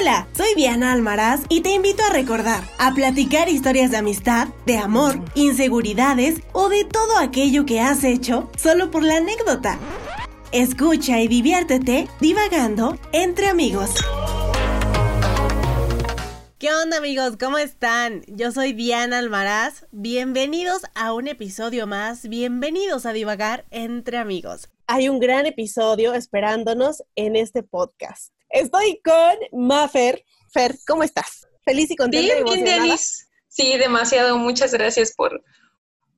Hola, soy Diana Almaraz y te invito a recordar, a platicar historias de amistad, de amor, inseguridades o de todo aquello que has hecho solo por la anécdota. Escucha y diviértete divagando entre amigos. ¿Qué onda amigos? ¿Cómo están? Yo soy Diana Almaraz. Bienvenidos a un episodio más. Bienvenidos a divagar entre amigos. Hay un gran episodio esperándonos en este podcast. Estoy con Mafer. Fer, ¿cómo estás? Feliz y contenta. Bien, bien, Denise. Sí, demasiado. Muchas gracias por,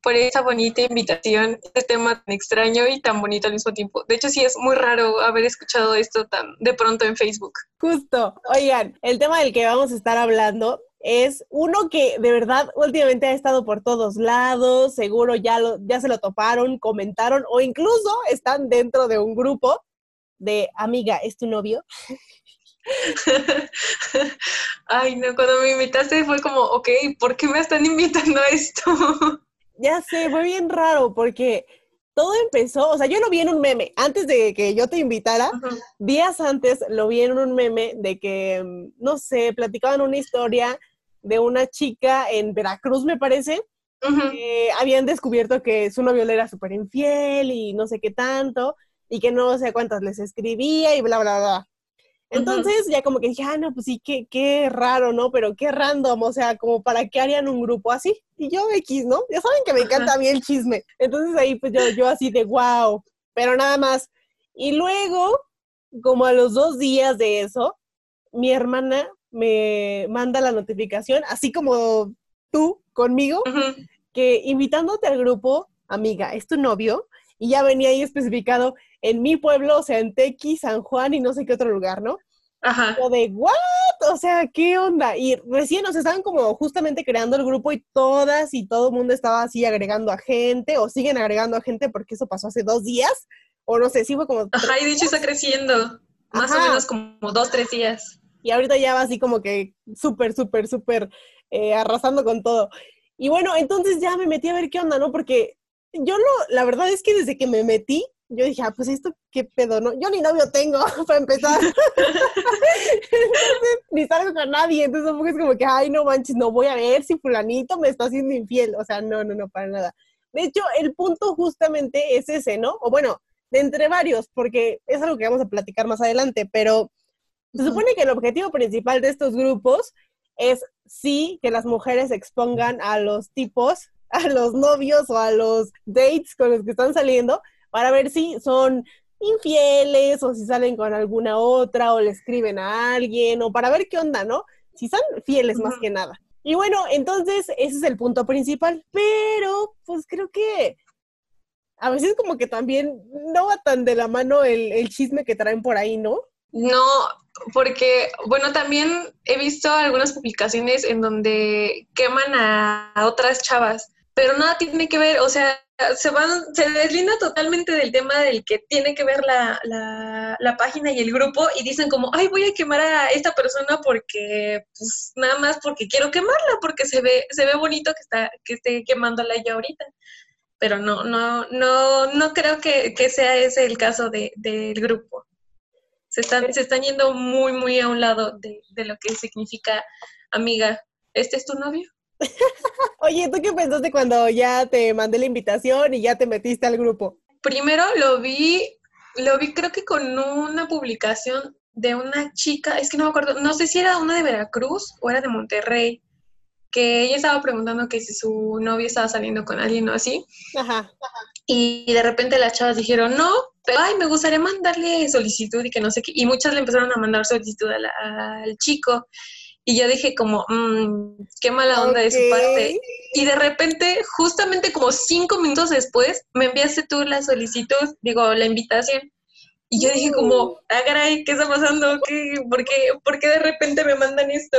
por esa bonita invitación, este tema tan extraño y tan bonito al mismo tiempo. De hecho, sí es muy raro haber escuchado esto tan de pronto en Facebook. Justo. Oigan, el tema del que vamos a estar hablando es uno que de verdad últimamente ha estado por todos lados, seguro ya, lo, ya se lo toparon, comentaron o incluso están dentro de un grupo de amiga, ¿es tu novio? Ay, no, cuando me invitaste fue como, ok, ¿por qué me están invitando a esto? ya sé, fue bien raro porque todo empezó, o sea, yo lo vi en un meme, antes de que yo te invitara, días antes lo vi en un meme de que, mm, no sé, platicaban una historia de una chica en Veracruz, me parece, que habían descubierto que su novio le era súper infiel y no sé qué tanto, y que no sé cuántas les escribía y bla, bla, bla. Entonces ya como que dije, ah, no, pues sí, qué, qué raro, ¿no? Pero qué random, o sea, como para qué harían un grupo así. Y yo X, ¿no? Ya saben que me encanta a mí el chisme. Entonces ahí pues yo, yo así de, wow, pero nada más. Y luego, como a los dos días de eso, mi hermana me manda la notificación, así como tú conmigo, que invitándote al grupo, amiga, ¿es tu novio? Y ya venía ahí especificado, en mi pueblo, o sea, en Tequi, San Juan y no sé qué otro lugar, ¿no? Ajá. O de, ¿what? O sea, ¿qué onda? Y recién nos estaban como justamente creando el grupo y todas y todo el mundo estaba así agregando a gente o siguen agregando a gente porque eso pasó hace dos días o no sé, sí fue como... Ajá, y dicho está creciendo, más o menos como dos, tres días. Y ahorita ya va así como que súper, súper, súper eh, arrasando con todo. Y bueno, entonces ya me metí a ver qué onda, ¿no? Porque yo lo, la verdad es que desde que me metí, yo dije, ah, pues esto, qué pedo, ¿no? Yo ni novio tengo, para empezar. ni salgo con nadie. Entonces, es como que, ay, no manches, no voy a ver si fulanito me está haciendo infiel. O sea, no, no, no, para nada. De hecho, el punto justamente es ese, ¿no? O bueno, de entre varios, porque es algo que vamos a platicar más adelante, pero se supone que el objetivo principal de estos grupos es sí que las mujeres expongan a los tipos, a los novios o a los dates con los que están saliendo, para ver si son infieles o si salen con alguna otra o le escriben a alguien o para ver qué onda, ¿no? Si son fieles más que nada. Y bueno, entonces ese es el punto principal, pero pues creo que a veces como que también no va tan de la mano el, chisme que traen por ahí, ¿no? No, porque, bueno, también he visto algunas publicaciones en donde queman a otras chavas, pero nada tiene que ver, o sea, se van, se deslinda totalmente del tema del que tiene que ver la, la, página y el grupo y dicen como, ay, voy a quemar a esta persona porque, pues, nada más porque quiero quemarla, porque se ve, se ve bonito que está, que esté quemándola ya ahorita. Pero no, no, no, no creo que, sea ese el caso de, del grupo. Se están, se están yendo muy, muy a un lado de, de lo que significa amiga. ¿Este es tu novio? Oye, ¿tú qué pensaste cuando ya te mandé la invitación y ya te metiste al grupo? Primero lo vi, lo vi creo que con una publicación de una chica, es que no me acuerdo, no sé si era una de Veracruz o era de Monterrey, que ella estaba preguntando que si su novio estaba saliendo con alguien o así. Ajá. Y de repente las chavas dijeron, no, pero ay, me gustaría mandarle solicitud y que no sé qué. Y muchas le empezaron a mandar solicitud al chico. Y yo dije como, mmm, qué mala onda de su parte. Y de repente, justamente como cinco minutos después, me enviaste tú la solicitud, digo, la invitación. Y yo dije como, ah, caray, ¿qué está pasando? ¿Qué, por, qué, ¿Por qué de repente me mandan esto?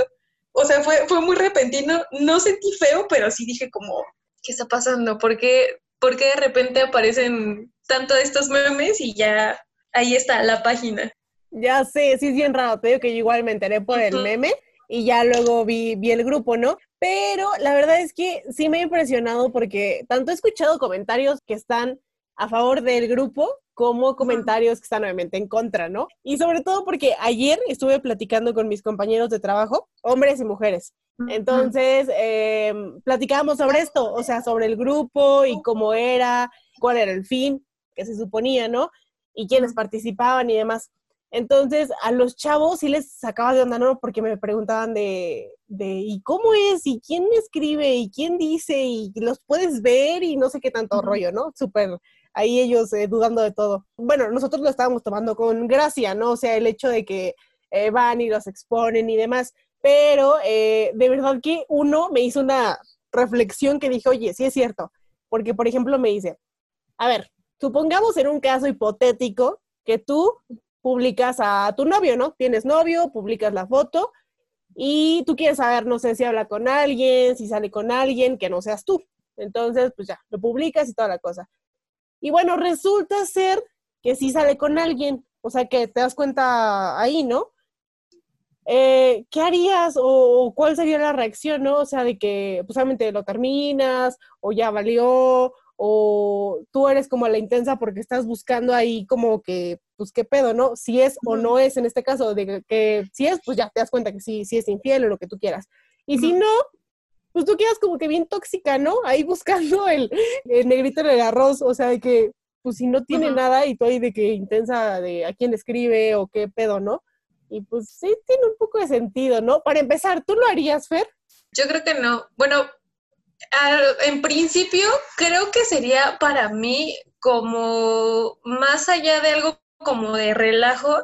O sea, fue, fue muy repentino. No sentí feo, pero sí dije como, ¿qué está pasando? ¿Por qué, ¿Por qué de repente aparecen tanto estos memes y ya ahí está la página? Ya sé, sí es bien raro. Te digo que yo igual me enteré por el meme y ya luego vi, vi el grupo, ¿no? Pero la verdad es que sí me ha impresionado porque tanto he escuchado comentarios que están a favor del grupo como comentarios que están obviamente en contra, ¿no? Y sobre todo porque ayer estuve platicando con mis compañeros de trabajo, hombres y mujeres. Entonces, eh, platicábamos sobre esto, o sea, sobre el grupo y cómo era, cuál era el fin que se suponía, ¿no? Y quiénes participaban y demás. Entonces, a los chavos sí les sacaba de onda, ¿no? Porque me preguntaban de, de, ¿y cómo es? ¿Y quién escribe? ¿Y quién dice? ¿Y los puedes ver? Y no sé qué tanto rollo, ¿no? Súper ahí ellos eh, dudando de todo. Bueno, nosotros lo estábamos tomando con gracia, ¿no? O sea, el hecho de que eh, van y los exponen y demás. Pero eh, de verdad que uno me hizo una reflexión que dije, oye, sí es cierto. Porque, por ejemplo, me dice, a ver, supongamos en un caso hipotético que tú publicas a tu novio, ¿no? Tienes novio, publicas la foto y tú quieres saber, no sé si habla con alguien, si sale con alguien, que no seas tú. Entonces, pues ya, lo publicas y toda la cosa. Y bueno, resulta ser que sí sale con alguien, o sea, que te das cuenta ahí, ¿no? Eh, ¿Qué harías o, cuál sería la reacción, ¿no? O sea, de que pues lo terminas o ya valió o tú eres como la intensa porque estás buscando ahí como que, pues qué pedo, ¿no? Si es o no es en este caso, de que, si es, pues ya te das cuenta que sí, sí es infiel o lo que tú quieras. Y si no, pues tú quedas como que bien tóxica, ¿no? Ahí buscando el, negrito en el arroz, o sea, de que, pues si no tiene nada y tú ahí de que intensa de a quién escribe o qué pedo, ¿no? Y pues sí, tiene un poco de sentido, ¿no? Para empezar, ¿tú lo harías, Fer? Yo creo que no. Bueno, en principio, creo que sería para mí como más allá de algo como de relajo,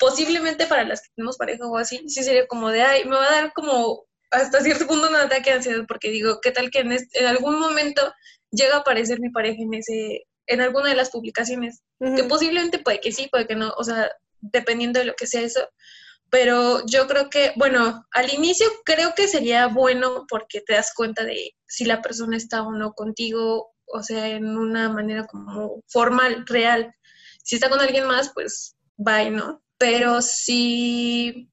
posiblemente para las que tenemos pareja o así, sí sería como de, ay, me va a dar como hasta cierto punto un ataque de ansiedad porque digo, ¿qué tal que en, en algún momento llega a aparecer mi pareja en ese, en alguna de las publicaciones? Que posiblemente puede que sí, puede que no, o sea, dependiendo de lo que sea eso, pero yo creo que, bueno, al inicio creo que sería bueno porque te das cuenta de si la persona está o no contigo, o sea, en una manera como formal, real. Si está con alguien más, pues bye, ¿no? Pero si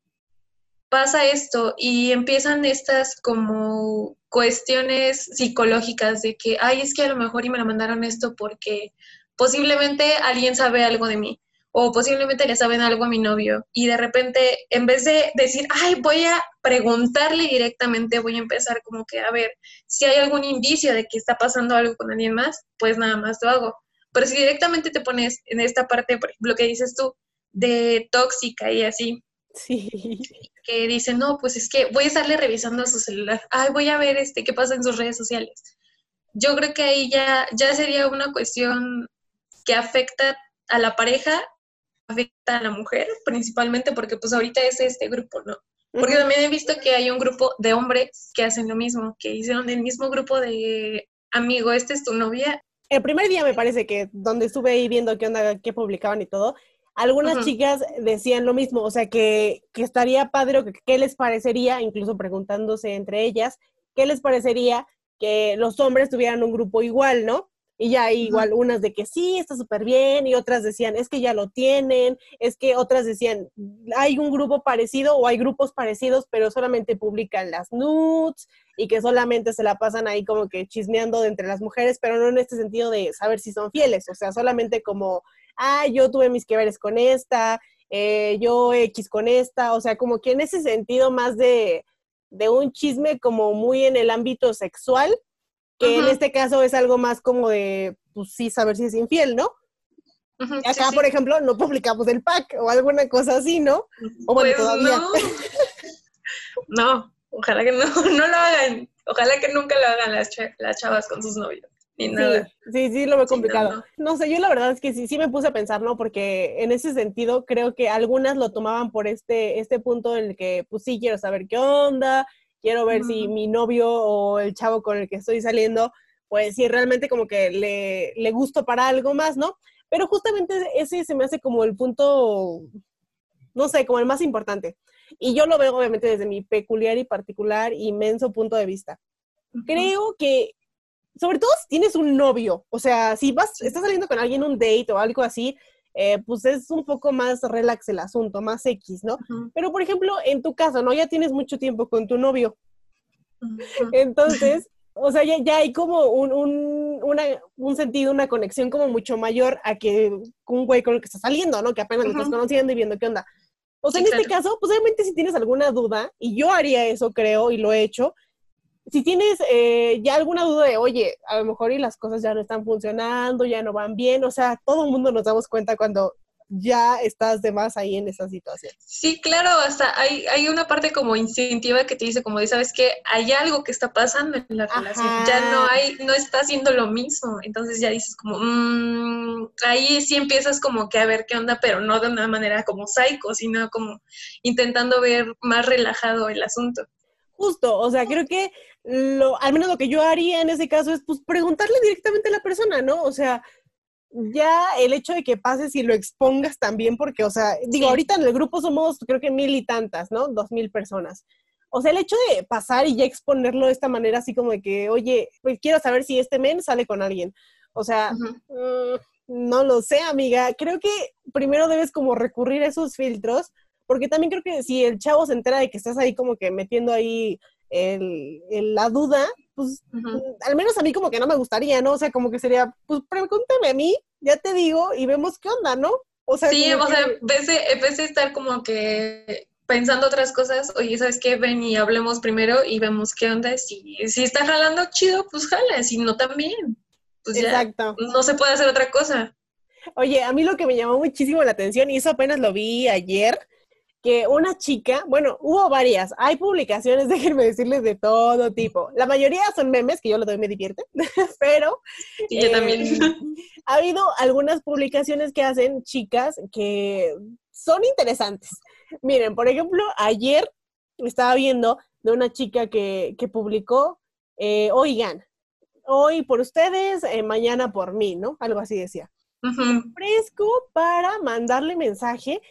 pasa esto y empiezan estas como cuestiones psicológicas de que, ay, es que a lo mejor y me la mandaron esto porque posiblemente alguien sabe algo de mí o posiblemente le saben algo a mi novio y de repente en vez de decir, ay, voy a preguntarle directamente, voy a empezar como que a ver si hay algún indicio de que está pasando algo con alguien más, pues nada más lo hago. Pero si directamente te pones en esta parte, por ejemplo, que dices tú, de tóxica y así, Sí. Que dicen, no, pues es que voy a estarle revisando su celular. Ay, voy a ver este qué pasa en sus redes sociales. Yo creo que ahí ya, ya sería una cuestión que afecta a la pareja afecta a la mujer, principalmente porque pues ahorita es este grupo, ¿no? Porque también he visto que hay un grupo de hombres que hacen lo mismo, que hicieron el mismo grupo de amigo, esta es tu novia. El primer día me parece que donde estuve ahí viendo qué onda, qué publicaban y todo, algunas chicas decían lo mismo, o sea, que, que estaría padre o que qué les parecería, incluso preguntándose entre ellas, qué les parecería que los hombres tuvieran un grupo igual, ¿no? Y ya igual unas de que sí, está súper bien, y otras decían, es que ya lo tienen, es que otras decían, hay un grupo parecido o hay grupos parecidos, pero solamente publican las nudes y que solamente se la pasan ahí como que chismeando de entre las mujeres, pero no en este sentido de saber si son fieles, o sea, solamente como, ah, yo tuve mis que veres con esta, eh, yo X con esta, o sea, como que en ese sentido más de, de un chisme como muy en el ámbito sexual, que en este caso es algo más como de, pues sí, saber si es infiel, ¿no? acá, por ejemplo, no publicamos el pack o alguna cosa así, ¿no? O bueno, pues todavía. No. no, ojalá que no, no lo hagan. Ojalá que nunca lo hagan las, las chavas con sus novios. Ni nada. Sí, sí, lo veo complicado. no, sé, yo la verdad es que sí, sí me puse a pensar, ¿no? Porque en ese sentido creo que algunas lo tomaban por este, este punto en el que, pues sí, quiero saber qué onda, quiero ver si mi novio o el chavo con el que estoy saliendo, pues si realmente como que le, le gusto para algo más, ¿no? Pero justamente ese se me hace como el punto, no sé, como el más importante. Y yo lo veo obviamente desde mi peculiar y particular, inmenso punto de vista. Creo que, sobre todo si tienes un novio, o sea, si vas, estás saliendo con alguien un date o algo así, eh, pues es un poco más relax el asunto, más X, ¿no? Pero, por ejemplo, en tu caso, ¿no? Ya tienes mucho tiempo con tu novio. Entonces, o sea, ya, hay como un, una, un sentido, una conexión como mucho mayor a que un güey con el que estás saliendo, ¿no? Que apenas lo estás conociendo y viendo qué onda. O sea, en este caso, pues obviamente si tienes alguna duda, y yo haría eso, creo, y lo he hecho, si tienes eh, ya alguna duda de, oye, a lo mejor y las cosas ya no están funcionando, ya no van bien, o sea, todo el mundo nos damos cuenta cuando ya estás de más ahí en esa situación. Sí, claro, hasta hay, hay una parte como instintiva que te dice, como de, ¿sabes que Hay algo que está pasando en la relación, ya no hay, no está haciendo lo mismo, entonces ya dices como, mmm, ahí sí empiezas como que a ver qué onda, pero no de una manera como psycho, sino como intentando ver más relajado el asunto. Justo, o sea, creo que lo, al menos lo que yo haría en ese caso es pues preguntarle directamente a la persona, ¿no? O sea, ya el hecho de que pases y lo expongas también, porque, o sea, digo, ahorita en el grupo somos creo que mil y tantas, ¿no? Dos mil personas. O sea, el hecho de pasar y ya exponerlo de esta manera, así como de que, oye, pues quiero saber si este men sale con alguien. O sea, mm, no lo sé, amiga. Creo que primero debes como recurrir a esos filtros, porque también creo que si el chavo se entera de que estás ahí como que metiendo ahí el, la duda, pues al menos a mí como que no me gustaría, ¿no? O sea, como que sería, pues pregúntame a mí, ya te digo, y vemos qué onda, ¿no? O sea, sí, o sea, en vez, de, estar como que pensando otras cosas, oye, ¿sabes qué? Ven y hablemos primero y vemos qué onda. Si, si está jalando chido, pues jala, si no también. Pues Exacto. no se puede hacer otra cosa. Oye, a mí lo que me llamó muchísimo la atención, y eso apenas lo vi ayer, que una chica, bueno, hubo varias, hay publicaciones, déjenme decirles, de todo tipo. La mayoría son memes, que yo lo doy, me divierte, pero... yo también. Eh, ha habido algunas publicaciones que hacen chicas que son interesantes. Miren, por ejemplo, ayer estaba viendo de una chica que, que publicó, eh, oigan, hoy por ustedes, eh, mañana por mí, ¿no? Algo así decía. Fresco para mandarle mensaje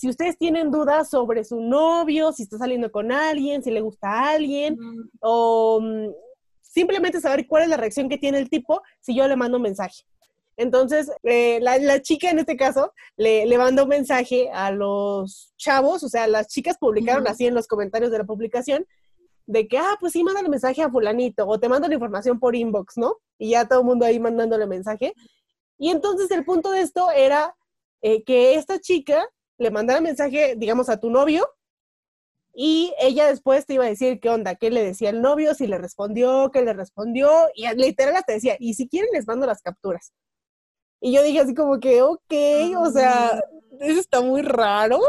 si ustedes tienen dudas sobre su novio, si está saliendo con alguien, si le gusta a alguien, o mm, simplemente saber cuál es la reacción que tiene el tipo si yo le mando un mensaje. Entonces, eh, la, chica en este caso le, le mandó un mensaje a los chavos, o sea, las chicas publicaron así en los comentarios de la publicación, de que, ah, pues sí, mándale mensaje a fulanito, o te mando la información por inbox, ¿no? Y ya todo el mundo ahí mandándole mensaje. Y entonces el punto de esto era eh, que esta chica le mandara mensaje, digamos, a tu novio y ella después te iba a decir qué onda, qué le decía el novio, si le respondió, qué le respondió, y literal te decía, y si quieren les mando las capturas. Y yo dije así como que, ok, o sea, eso está muy raro,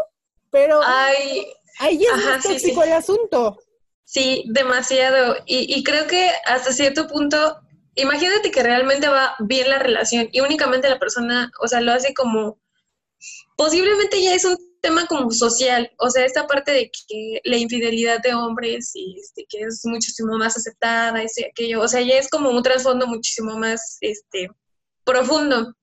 pero Ay, ahí es más tóxico el asunto. Sí, demasiado. Y, y creo que hasta cierto punto, imagínate que realmente va bien la relación y únicamente la persona, o sea, lo hace como posiblemente ya es un tema como social, o sea, esta parte de que la infidelidad de hombres y este, que es muchísimo más aceptada, ese, aquello, o sea, ya es como un trasfondo muchísimo más este, profundo,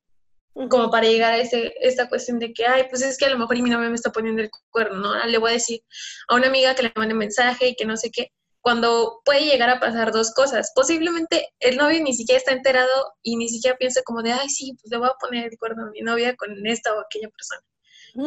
como para llegar a ese, esta cuestión de que, ay, pues es que a lo mejor mi novia me está poniendo el cuerno, ¿no? Le voy a decir a una amiga que le mande mensaje y que no sé qué, cuando puede llegar a pasar dos cosas. Posiblemente el novio ni siquiera está enterado y ni siquiera piensa como de, ay, sí, pues le voy a poner el cuerno a mi novia con esta o aquella persona.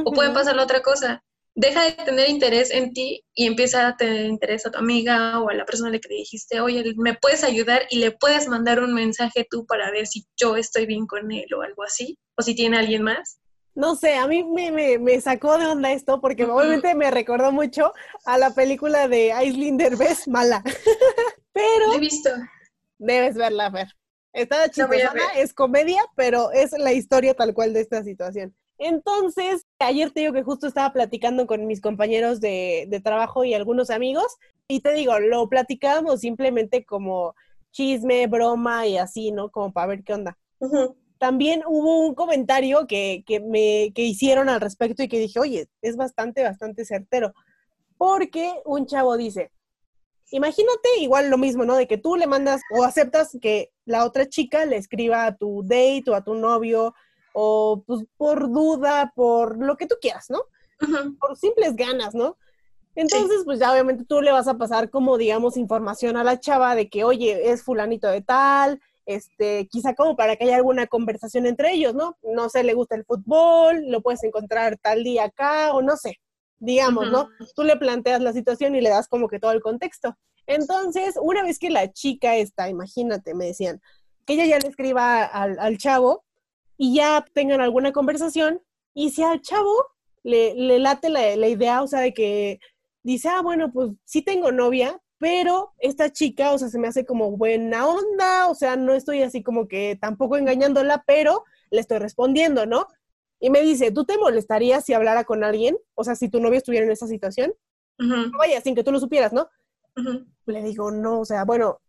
O puede pasar la otra cosa. Deja de tener interés en ti y empieza a tener interés a tu amiga o a la persona a la que dijiste, oye, me puedes ayudar y le puedes mandar un mensaje tú para ver si yo estoy bien con él o algo así, o si tiene alguien más. No sé, a mí me, me, sacó de onda esto porque obviamente me recordó mucho a la película de Aislinn Derbez, Mala. pero... he visto. Debes verla, ver. Está chistosa, es comedia, pero es la historia tal cual de esta situación. Entonces, ayer te digo que justo estaba platicando con mis compañeros de, de trabajo y algunos amigos, y te digo, lo platicábamos simplemente como chisme, broma y así, ¿no? Como para ver qué onda también hubo un comentario que, me que hicieron al respecto y que dije, oye, es bastante, bastante certero. Porque un chavo dice, imagínate igual lo mismo, ¿no? De que tú le mandas o aceptas que la otra chica le escriba a tu date o a tu novio o pues por duda, por lo que tú quieras, ¿no? Por simples ganas, ¿no? Entonces, pues ya obviamente tú le vas a pasar como, digamos, información a la chava de que, oye, es fulanito de tal, este, quizá como para que haya alguna conversación entre ellos, ¿no? No sé, le gusta el fútbol, lo puedes encontrar tal día acá, o no sé, digamos, ¿no? Tú le planteas la situación y le das como que todo el contexto. Entonces, una vez que la chica está, imagínate, me decían, que ella ya le escriba al, al chavo y ya tengan alguna conversación. Y si al chavo le, le late la, la, idea, o sea, de que dice, ah, bueno, pues sí tengo novia, pero esta chica, o sea, se me hace como buena onda, o sea, no estoy así como que tampoco engañándola, pero le estoy respondiendo, ¿no? Y me dice, ¿tú te molestarías si hablara con alguien? O sea, si tu novia estuviera en esa situación. Vaya, sin que tú lo supieras, ¿no? Le digo, no, o sea, bueno,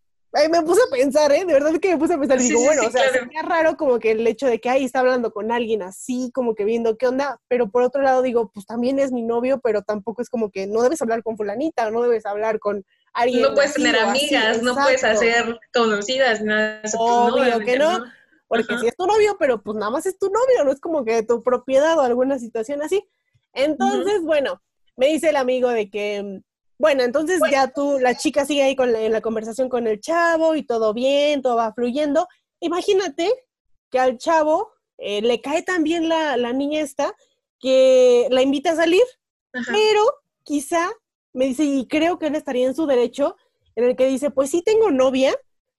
me puse a pensar, ¿eh? De verdad que me puse a pensar. Y digo, bueno, o sea, sería raro como que el hecho de que ahí está hablando con alguien así, como que viendo qué onda, pero por otro lado digo, pues también es mi novio, pero tampoco es como que no debes hablar con fulanita, no debes hablar con alguien. No puedes tener amigas, no puedes hacer conocidas, nada. Obvio que no. Porque si es tu novio, pero pues nada más es tu novio, no es como que tu propiedad o alguna situación así. Entonces, bueno, me dice el amigo de que, bueno, entonces ya tú, la chica sigue ahí con la, en la conversación con el chavo y todo bien, todo va fluyendo. Imagínate que al chavo eh, le cae también la, la niña esta que la invita a salir, pero quizá me dice, y creo que él estaría en su derecho, en el que dice, pues sí tengo novia,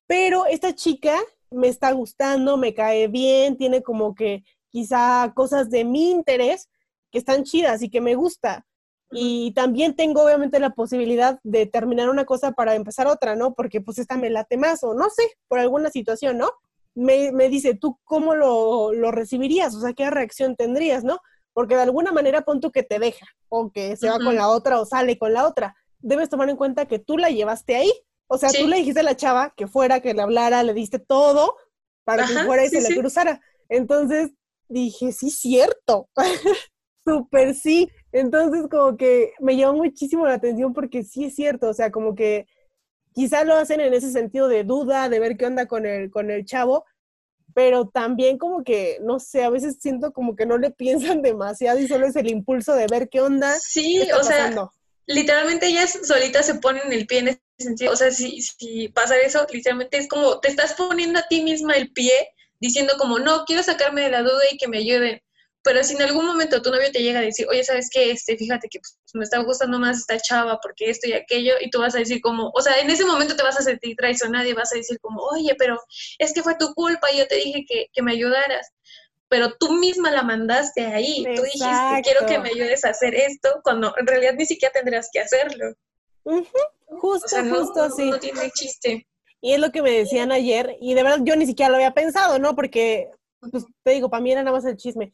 pero esta chica me está gustando, me cae bien, tiene como que quizá cosas de mi interés que están chidas y que me gusta. Y también tengo obviamente la posibilidad de terminar una cosa para empezar otra, ¿no? Porque pues esta me late más o no sé, por alguna situación, ¿no? Me, me dice, ¿tú cómo lo, lo, recibirías? O sea, ¿qué reacción tendrías, no? Porque de alguna manera pon tú que te deja o que se va con la otra o sale con la otra. Debes tomar en cuenta que tú la llevaste ahí o sea, tú le dijiste a la chava que fuera, que le hablara, le diste todo para que fuera y se le cruzara. Entonces dije, sí, cierto. Súper sí. Entonces como que me llamó muchísimo la atención porque sí es cierto. O sea, como que quizá lo hacen en ese sentido de duda, de ver qué onda con el, con el chavo, pero también como que, no sé, a veces siento como que no le piensan demasiado y solo es el impulso de ver qué onda. Sí, o sea, literalmente ellas solitas se ponen el pie en ese sentido. O sea, si, si pasa eso, literalmente es como te estás poniendo a ti misma el pie diciendo como, no, quiero sacarme de la duda y que me ayuden. Pero si en algún momento tu novio te llega a decir, oye, ¿sabes qué? Este, fíjate que pues, me está gustando más esta chava porque esto y aquello, y tú vas a decir como, o sea, en ese momento te vas a sentir traicionada y vas a decir como, oye, pero es que fue tu culpa y yo te dije que, que me ayudaras pero tú misma la mandaste ahí. Tú dijiste, quiero que me ayudes a hacer esto, cuando en realidad ni siquiera tendrías que hacerlo. Justo, justo así. No tiene chiste. Y es lo que me decían ayer, y de verdad yo ni siquiera lo había pensado, ¿no? Porque, pues te digo, para mí era nada más el chisme.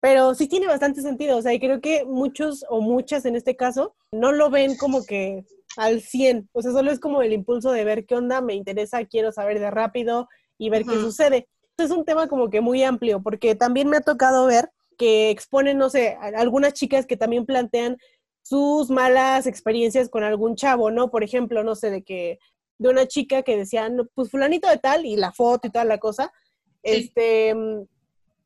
Pero sí tiene bastante sentido, o sea, y creo que muchos o muchas en este caso no lo ven como que al 100, o sea, solo es como el impulso de ver qué onda, me interesa, quiero saber de rápido y ver qué sucede. Es un tema como que muy amplio, porque también me ha tocado ver que exponen, no sé, algunas chicas que también plantean sus malas experiencias con algún chavo, ¿no? Por ejemplo, no sé, de que de una chica que decía, pues fulanito de tal, y la foto y toda la cosa, este,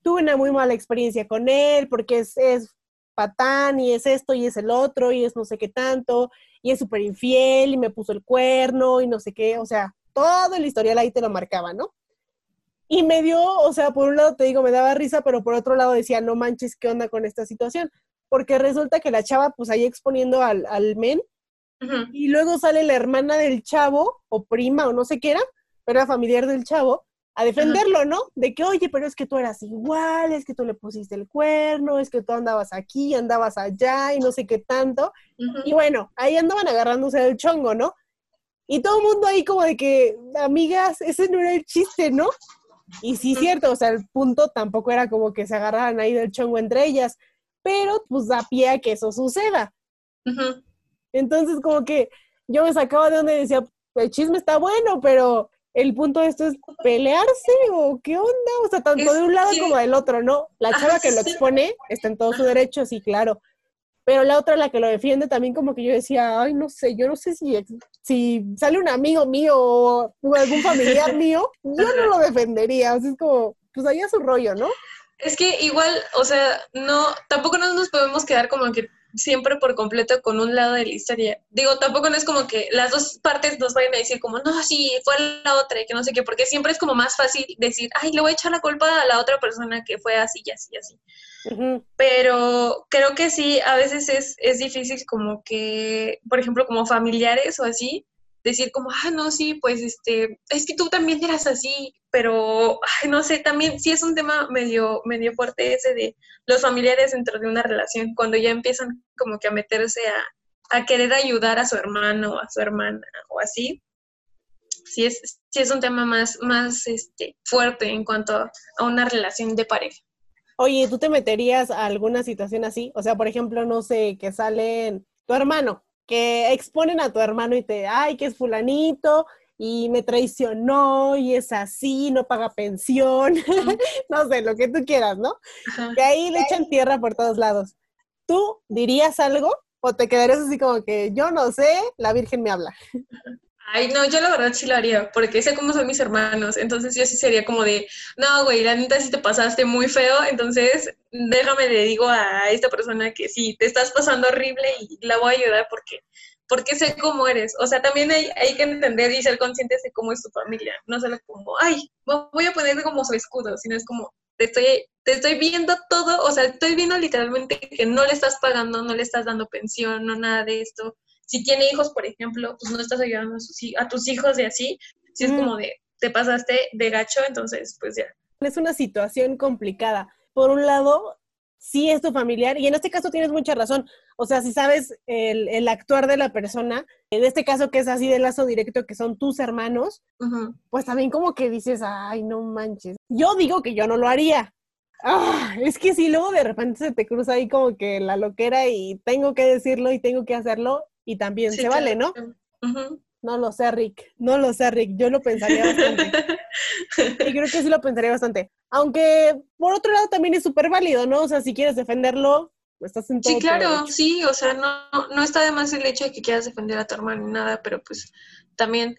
tuve una muy mala experiencia con él, porque es, es patán, y es esto, y es el otro, y es no sé qué tanto, y es súper infiel, y me puso el cuerno, y no sé qué, o sea, todo el historial ahí te lo marcaba, ¿no? Y me dio, o sea, por un lado te digo, me daba risa, pero por otro lado decía, no manches, ¿qué onda con esta situación? Porque resulta que la chava, pues ahí exponiendo al, al men, y luego sale la hermana del chavo, o prima, o no sé qué era, pero era familiar del chavo, a defenderlo, ¿no? De que, oye, pero es que tú eras igual, es que tú le pusiste el cuerno, es que tú andabas aquí, andabas allá, y no sé qué tanto. Y bueno, ahí andaban agarrándose del chongo, ¿no? Y todo el mundo ahí como de que, amigas, ese no era el chiste, ¿no? Y sí, cierto, o sea, el punto tampoco era como que se agarraran ahí del chongo entre ellas, pero pues da pie a que eso suceda. Entonces, como que yo me sacaba de donde decía, el chisme está bueno, pero el punto de esto es pelearse o qué onda, o sea, tanto de un lado como del otro, ¿no? La chava que lo expone está en todo su derecho, sí, claro, pero la otra, la que lo defiende, también como que yo decía, ay, no sé, yo no sé si, si sale un amigo mío o algún familiar mío, yo no lo defendería, o sea, es como, pues allá su rollo, ¿no? Es que igual, o sea, no, tampoco nos podemos quedar como que siempre por completo con un lado de la historia. Digo, tampoco no es como que las dos partes nos vayan a decir como, no, sí, fue la otra y que no sé qué, porque siempre es como más fácil decir, ay, le voy a echar la culpa a la otra persona que fue así y así y así. Pero creo que sí, a veces es, es difícil como que, por ejemplo, como familiares o así, decir como, ah, no, sí, pues este, es que tú también eras así, pero, no sé, también sí es un tema medio, medio fuerte ese de los familiares dentro de una relación, cuando ya empiezan como que a meterse a, a querer ayudar a su hermano, a su hermana o así, sí es, sí es un tema más, más este, fuerte en cuanto a una relación de pareja. Oye, ¿tú te meterías a alguna situación así? O sea, por ejemplo, no sé, que salen tu hermano, que exponen a tu hermano y te, ay, que es fulanito y me traicionó y es así, no paga pensión, no sé, lo que tú quieras, ¿no? Que ahí le echan tierra por todos lados. ¿Tú dirías algo o te quedarías así como que yo no sé, la Virgen me habla? Ay, no, yo la verdad sí lo haría, porque sé cómo son mis hermanos, entonces yo sí sería como de, no, güey, la neta sí te pasaste muy feo, entonces déjame le digo a esta persona que sí, te estás pasando horrible y la voy a ayudar porque, porque sé cómo eres. O sea, también hay, hay que entender y ser conscientes de cómo es tu familia, no solo como, ay, voy a ponerme como su escudo, sino es como, te estoy, te estoy viendo todo, o sea, estoy viendo literalmente que no le estás pagando, no le estás dando pensión, no nada de esto si tiene hijos, por ejemplo, pues no estás ayudando a, tus hijos y así, si es como de, te pasaste de gacho, entonces pues ya. Es una situación complicada. Por un lado, sí es tu familiar, y en este caso tienes mucha razón. O sea, si sabes el, actuar de la persona, en este caso que es así de lazo directo, que son tus hermanos, pues también como que dices, ay, no manches. Yo digo que yo no lo haría. Ah, es que si luego de repente se te cruza ahí como que la loquera y tengo que decirlo y tengo que hacerlo, y también se vale, ¿no? No lo sé, Rick. No lo sé, Rick. Yo lo pensaría bastante. y creo que sí lo pensaría bastante. Aunque, por otro lado, también es súper válido, ¿no? O sea, si quieres defenderlo, estás en todo Sí, claro, sí. O sea, no, no está de más el hecho de que quieras defender a tu hermano ni nada, pero pues también...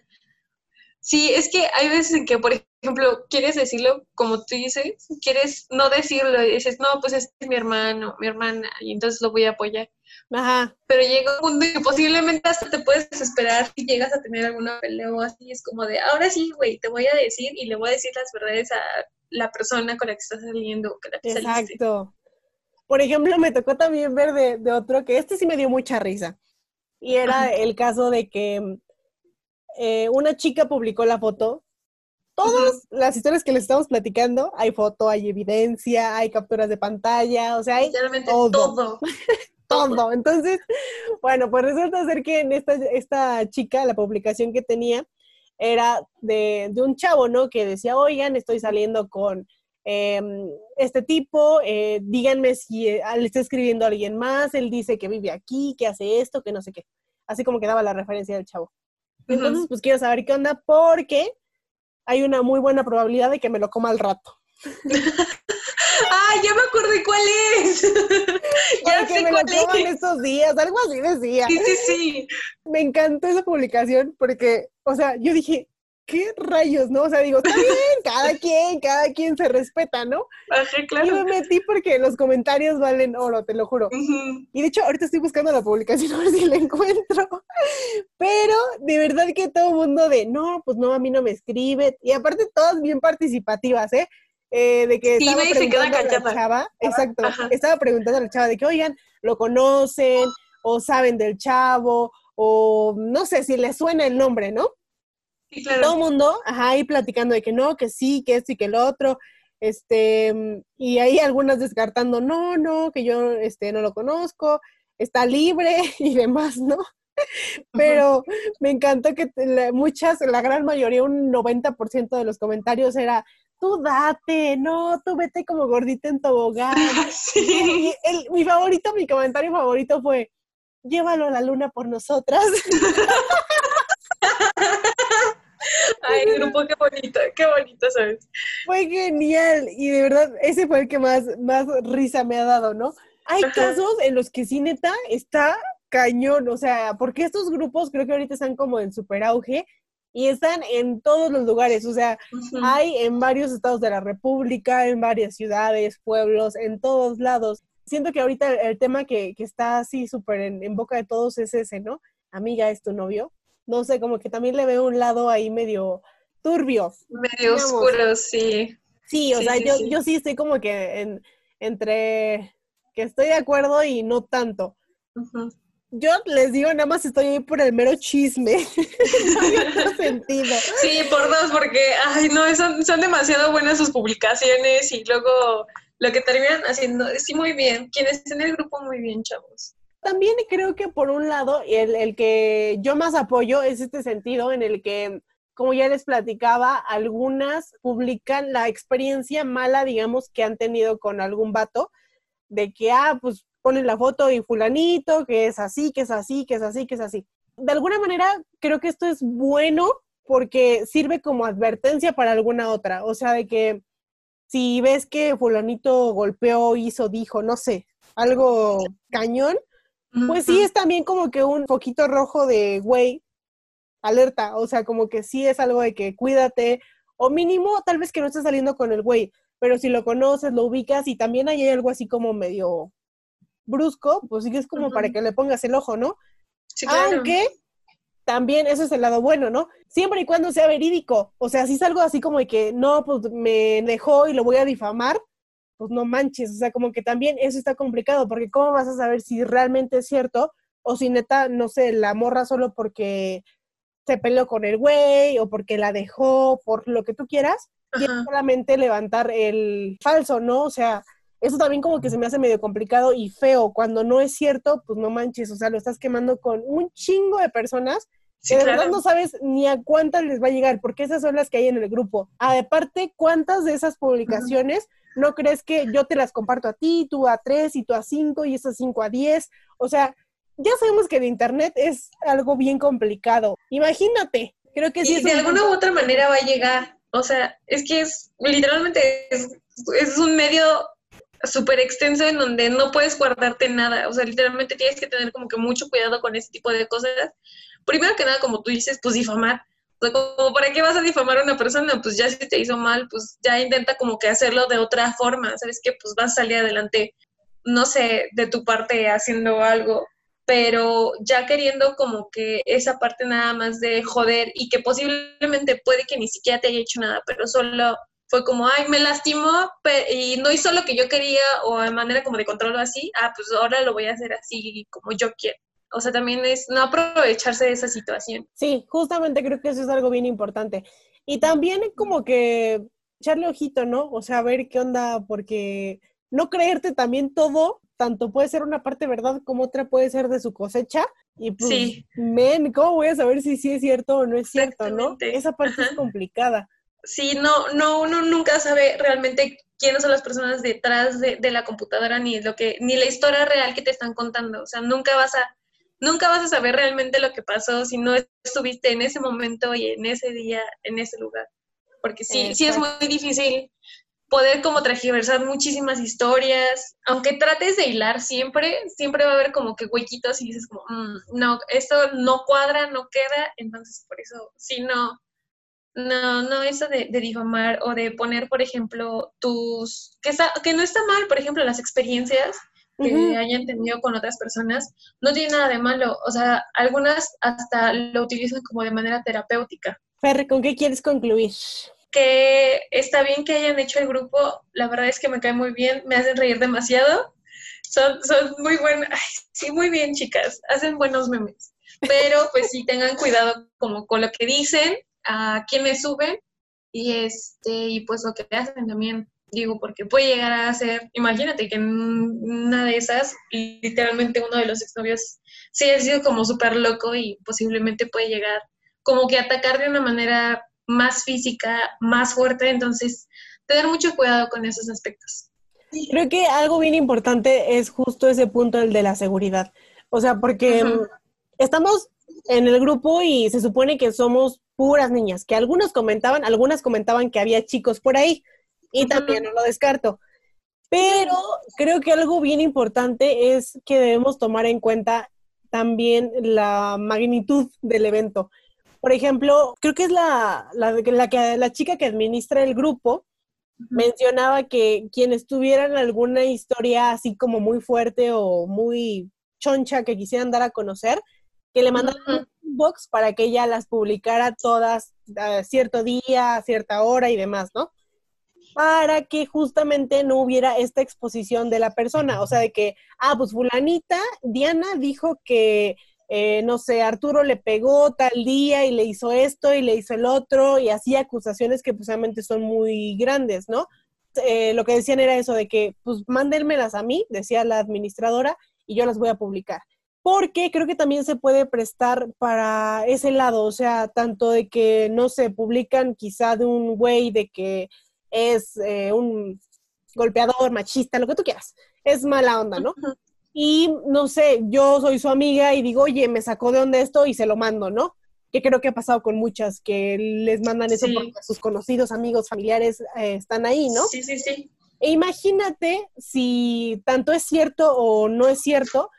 Sí, es que hay veces en que, por ejemplo, quieres decirlo como tú dices, quieres no decirlo y dices, no, pues este es mi hermano, mi hermana, y entonces lo voy a apoyar. Ajá. Pero llega un punto que posiblemente hasta te puedes desesperar y llegas a tener alguna pelea o así. Es como de, ahora sí, güey, te voy a decir y le voy a decir las verdades a la persona con la que estás saliendo. Exacto. Por ejemplo, me tocó también ver de, otro que este sí me dio mucha risa. Y era el caso de que eh, una chica publicó la foto. Todas las historias que les estamos platicando, hay foto, hay evidencia, hay capturas de pantalla, o sea, hay todo. todo. todo. Entonces, bueno, pues resulta ser que en esta, esta chica, la publicación que tenía, era de, un chavo, ¿no? Que decía, oigan, estoy saliendo con em, este tipo, eh, díganme si eh, le está escribiendo a alguien más, él dice que vive aquí, que hace esto, que no sé qué. Así como que daba la referencia del chavo. Entonces, pues quiero saber qué onda porque hay una muy buena probabilidad de que me lo coma al rato. ¡Ah, ya me acordé cuál es! ya sé cuál es. estos días, algo así decía. Sí, sí, sí. Me encantó esa publicación porque, o sea, yo dije, ¿qué rayos, no? O sea, digo, está bien, cada quien, cada quien se respeta, ¿no? Ajá, claro. Y me metí porque los comentarios valen oro, te lo juro. Y de hecho, ahorita estoy buscando la publicación a ver si la encuentro. Pero de verdad que todo el mundo de, no, pues no, a mí no me escribe. Y aparte todas bien participativas, ¿eh? Eh, de que estaba preguntando a la chava, exacto, estaba preguntando a la chava de que, oigan, lo conocen o saben del chavo o no sé si le suena el nombre, ¿no? Sí, claro. Todo el mundo, ajá, ahí platicando de que no, que sí, que esto y que el otro, este, y ahí algunas descartando, no, no, que yo, este, no lo conozco, está libre y demás, ¿no? Pero me encantó que muchas, la gran mayoría, un 90% de los comentarios era, tú date, no, tú vete como gordita en tobogán. Sí. el, mi favorito, mi comentario favorito fue, llévalo a la luna por nosotras. Ay, grupo, qué bonito, qué bonito, ¿sabes? Fue genial y de verdad, ese fue el que más, más risa me ha dado, ¿no? Hay casos en los que sí, neta, está cañón, o sea, porque estos grupos creo que ahorita están como en super auge y están en todos los lugares, o sea, hay en varios estados de la República, en varias ciudades, pueblos, en todos lados. Siento que ahorita el, tema que, está así súper en, boca de todos es ese, ¿no? Amiga, ¿es tu novio? No sé, como que también le veo un lado ahí medio turbio. Medio oscuro, sí. Sí, o sea, yo, sí. yo sí estoy como que en, entre que estoy de acuerdo y no tanto. yo les digo, nada más estoy ahí por el mero chisme. no hay otro sentido. Sí, por dos, porque, ay, no, son, son demasiado buenas sus publicaciones y luego lo que terminan haciendo, sí, muy bien. Quienes estén en el grupo, muy bien, chavos. También creo que por un lado, el, el que yo más apoyo es este sentido en el que, como ya les platicaba, algunas publican la experiencia mala, digamos, que han tenido con algún vato, de que, ah, pues ponen la foto y fulanito, que es así, que es así, que es así, que es así. De alguna manera, creo que esto es bueno porque sirve como advertencia para alguna otra. O sea, de que si ves que fulanito golpeó, hizo, dijo, no sé, algo cañón, pues sí es también como que un poquito rojo de, güey, alerta, o sea, como que sí es algo de que cuídate, o mínimo tal vez que no estés saliendo con el güey, pero si lo conoces, lo ubicas y también hay algo así como medio brusco, pues sí que es como para que le pongas el ojo, ¿no? Sí, claro. Aunque también eso es el lado bueno, ¿no? Siempre y cuando sea verídico. O sea, si es algo así como de que no, pues me dejó y lo voy a difamar, pues no manches. O sea, como que también eso está complicado, porque ¿cómo vas a saber si realmente es cierto o si neta, no sé, la morra solo porque se peleó con el güey o porque la dejó, por lo que tú quieras, y solamente levantar el falso, ¿no? O sea, eso también como que se me hace medio complicado y feo. Cuando no es cierto, pues no manches, o sea, lo estás quemando con un chingo de personas que de verdad no sabes ni a cuántas les va a llegar, porque esas son las que hay en el grupo. Aparte, ¿cuántas de esas publicaciones no crees que yo te las comparto a ti, tú a tres y tú a cinco y esas cinco a diez? O sea, ya sabemos que el internet es algo bien complicado. Imagínate, creo que sí. Y de alguna u otra manera va a llegar. O sea, es que es literalmente es un medio súper extenso en donde no puedes guardarte nada. O sea, literalmente tienes que tener como que mucho cuidado con ese tipo de cosas. Primero que nada, como tú dices, pues difamar. O sea, como para qué vas a difamar a una persona, pues ya si te hizo mal, pues ya intenta como que hacerlo de otra forma. ¿Sabes qué? Pues vas a salir adelante, no sé, de tu parte haciendo algo pero ya queriendo como que esa parte nada más de joder y que posiblemente puede que ni siquiera te haya hecho nada, pero solo fue como, ay, me lastimó y no hizo lo que yo quería o de manera como de control así, ah, pues ahora lo voy a hacer así como yo quiero. O sea, también es no aprovecharse de esa situación. Sí, justamente creo que eso es algo bien importante. Y también como que echarle ojito, ¿no? O sea, a ver qué onda, porque no creerte también todo, tanto puede ser una parte verdad como otra puede ser de su cosecha. Y pues, sí. men, ¿cómo voy a saber si sí es cierto o no es cierto, no? Esa parte es complicada sí, no, no, uno nunca sabe realmente quiénes son las personas detrás de, la computadora, ni lo que, ni la historia real que te están contando. O sea, nunca vas a, nunca vas a saber realmente lo que pasó si no estuviste en ese momento y en ese día, en ese lugar. Porque sí, sí es muy difícil poder como transversar muchísimas historias, aunque trates de hilar siempre, siempre va a haber como que huequitos y dices como, mm, no, esto no cuadra, no queda, entonces por eso, sí, no, no, no, eso de, difamar o de poner, por ejemplo, tus, que, que no está mal, por ejemplo, las experiencias que hayan tenido con otras personas, no tiene nada de malo. O sea, algunas hasta lo utilizan como de manera terapéutica. Ferre, ¿con qué quieres concluir? Que está bien que hayan hecho el grupo, la verdad es que me cae muy bien, me hacen reír demasiado. Son, son muy buenas, sí, muy bien, chicas, hacen buenos memes. Pero pues sí, tengan cuidado como con lo que dicen, a quienes suben y este y pues lo que hacen también digo porque puede llegar a ser imagínate que en una de esas literalmente uno de los exnovios sí ha sido como súper loco y posiblemente puede llegar como que atacar de una manera más física más fuerte. Entonces tener mucho cuidado con esos aspectos. Creo que algo bien importante es justo ese punto el de la seguridad. O sea porque estamos en el grupo y se supone que somos puras niñas, que algunos comentaban, algunas comentaban que había chicos por ahí y también no lo descarto. Pero creo que algo bien importante es que debemos tomar en cuenta también la magnitud del evento. Por ejemplo, creo que es la, la, la, que, la chica que administra el grupo, mencionaba que quienes tuvieran alguna historia así como muy fuerte o muy choncha que quisieran dar a conocer, que le mandaran un box para que ella las publicara todas a cierto día, a cierta hora y demás, ¿no? Para que justamente no hubiera esta exposición de la persona. O sea, de que, ah, pues fulanita, Diana dijo que, eh, no sé, Arturo le pegó tal día y le hizo esto y le hizo el otro y así acusaciones que pues son muy grandes, ¿no? Eh, lo que decían era eso de que, pues mándenmelas a mí, decía la administradora, y yo las voy a publicar. Porque creo que también se puede prestar para ese lado, o sea, tanto de que no se publican quizá de un güey de que es eh, un golpeador, machista, lo que tú quieras. Es mala onda, ¿no? Y no sé, yo soy su amiga y digo, oye, me sacó de onda esto y se lo mando, ¿no? Que creo que ha pasado con muchas, que les mandan eso porque sus conocidos, amigos, familiares eh, están ahí, ¿no? Sí, sí, sí. E imagínate si tanto es cierto o no es cierto,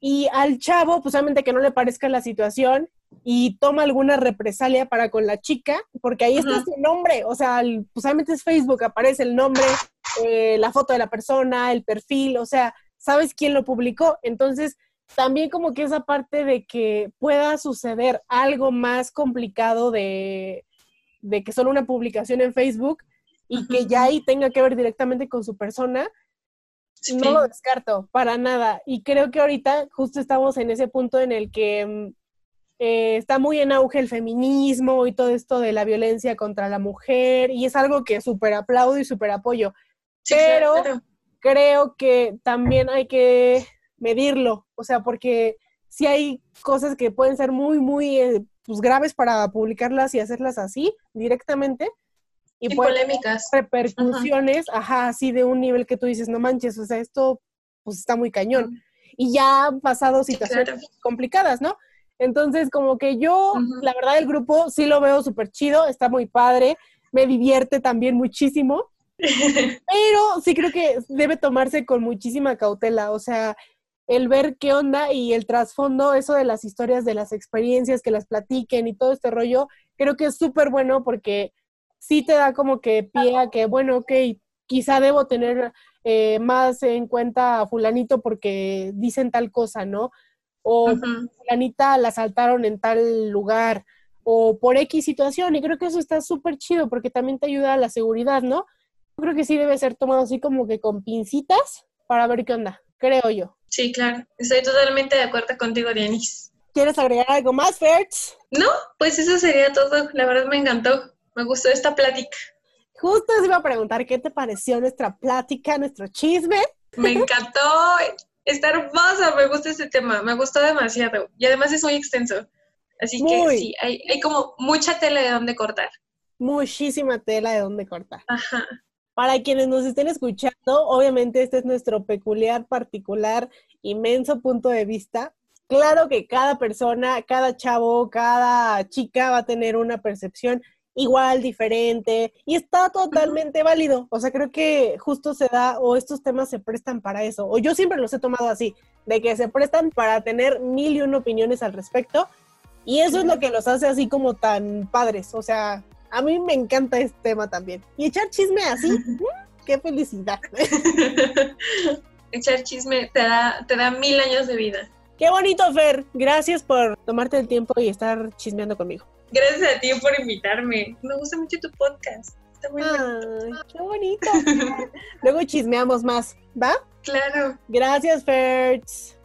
y al chavo, pues obviamente que no le parezca la situación, y toma alguna represalia para con la chica, porque ahí está su nombre, o sea, pues es Facebook, aparece el nombre, eh, la foto de la persona, el perfil, o sea, sabes quién lo publicó. Entonces, también como que esa parte de que pueda suceder algo más complicado de, de que solo una publicación en Facebook y que ya ahí tenga que ver directamente con su persona, no lo descarto para nada. Y creo que ahorita justo estamos en ese punto en el que mm, eh, está muy en auge el feminismo y todo esto de la violencia contra la mujer y es algo que súper aplaudo y súper apoyo. Pero creo que también hay que medirlo, o sea, porque si hay cosas que pueden ser muy, muy eh, pues, graves para publicarlas y hacerlas así directamente. Y, polémicas. Repercusiones, ajá. así de un nivel que tú dices, no manches, o sea, esto pues está muy cañón. Y ya han pasado situaciones complicadas, ¿no? Entonces, como que yo, la verdad, el grupo sí lo veo súper chido, está muy padre, me divierte también muchísimo, pero sí creo que debe tomarse con muchísima cautela, o sea, el ver qué onda y el trasfondo, eso de las historias, de las experiencias, que las platiquen y todo este rollo, creo que es súper bueno porque sí te da como que pie a que, bueno, ok, quizá debo tener eh, más en cuenta a fulanito porque dicen tal cosa, ¿no? O uh la asaltaron en tal lugar, o por X situación, y creo que eso está súper chido porque también te ayuda a la seguridad, ¿no? Creo que sí debe ser tomado así como que con pincitas para ver qué onda, creo yo. Sí, claro, estoy totalmente de acuerdo contigo, Dianis. ¿Quieres agregar algo más, Fertz? No, pues eso sería todo. La verdad me encantó. Me gustó esta plática. Justo os iba a preguntar qué te pareció nuestra plática, nuestro chisme. Me encantó. Está hermosa, me gusta ese tema, me gustó demasiado. Y además es muy extenso. Así que sí, hay, hay como mucha tela de donde cortar. Muchísima tela de donde cortar. Ajá. Para quienes nos estén escuchando, obviamente este es nuestro peculiar, particular, inmenso punto de vista. Claro que cada persona, cada chavo, cada chica va a tener una percepción igual, diferente, y está totalmente válido. O sea, creo que justo se da, o estos temas se prestan para eso, o yo siempre los he tomado así, de que se prestan para tener mil y una opiniones al respecto, y eso es lo que los hace así como tan padres. O sea, a mí me encanta este tema también. Y echar chisme así, mm, qué felicidad. echar chisme te da, te da mil años de vida. Qué bonito, Fer. Gracias por tomarte el tiempo y estar chismeando conmigo. Gracias a ti por invitarme. Me gusta mucho tu podcast. Está muy qué bonito. Luego chismeamos más, ¿va? Claro. Gracias, Fertz.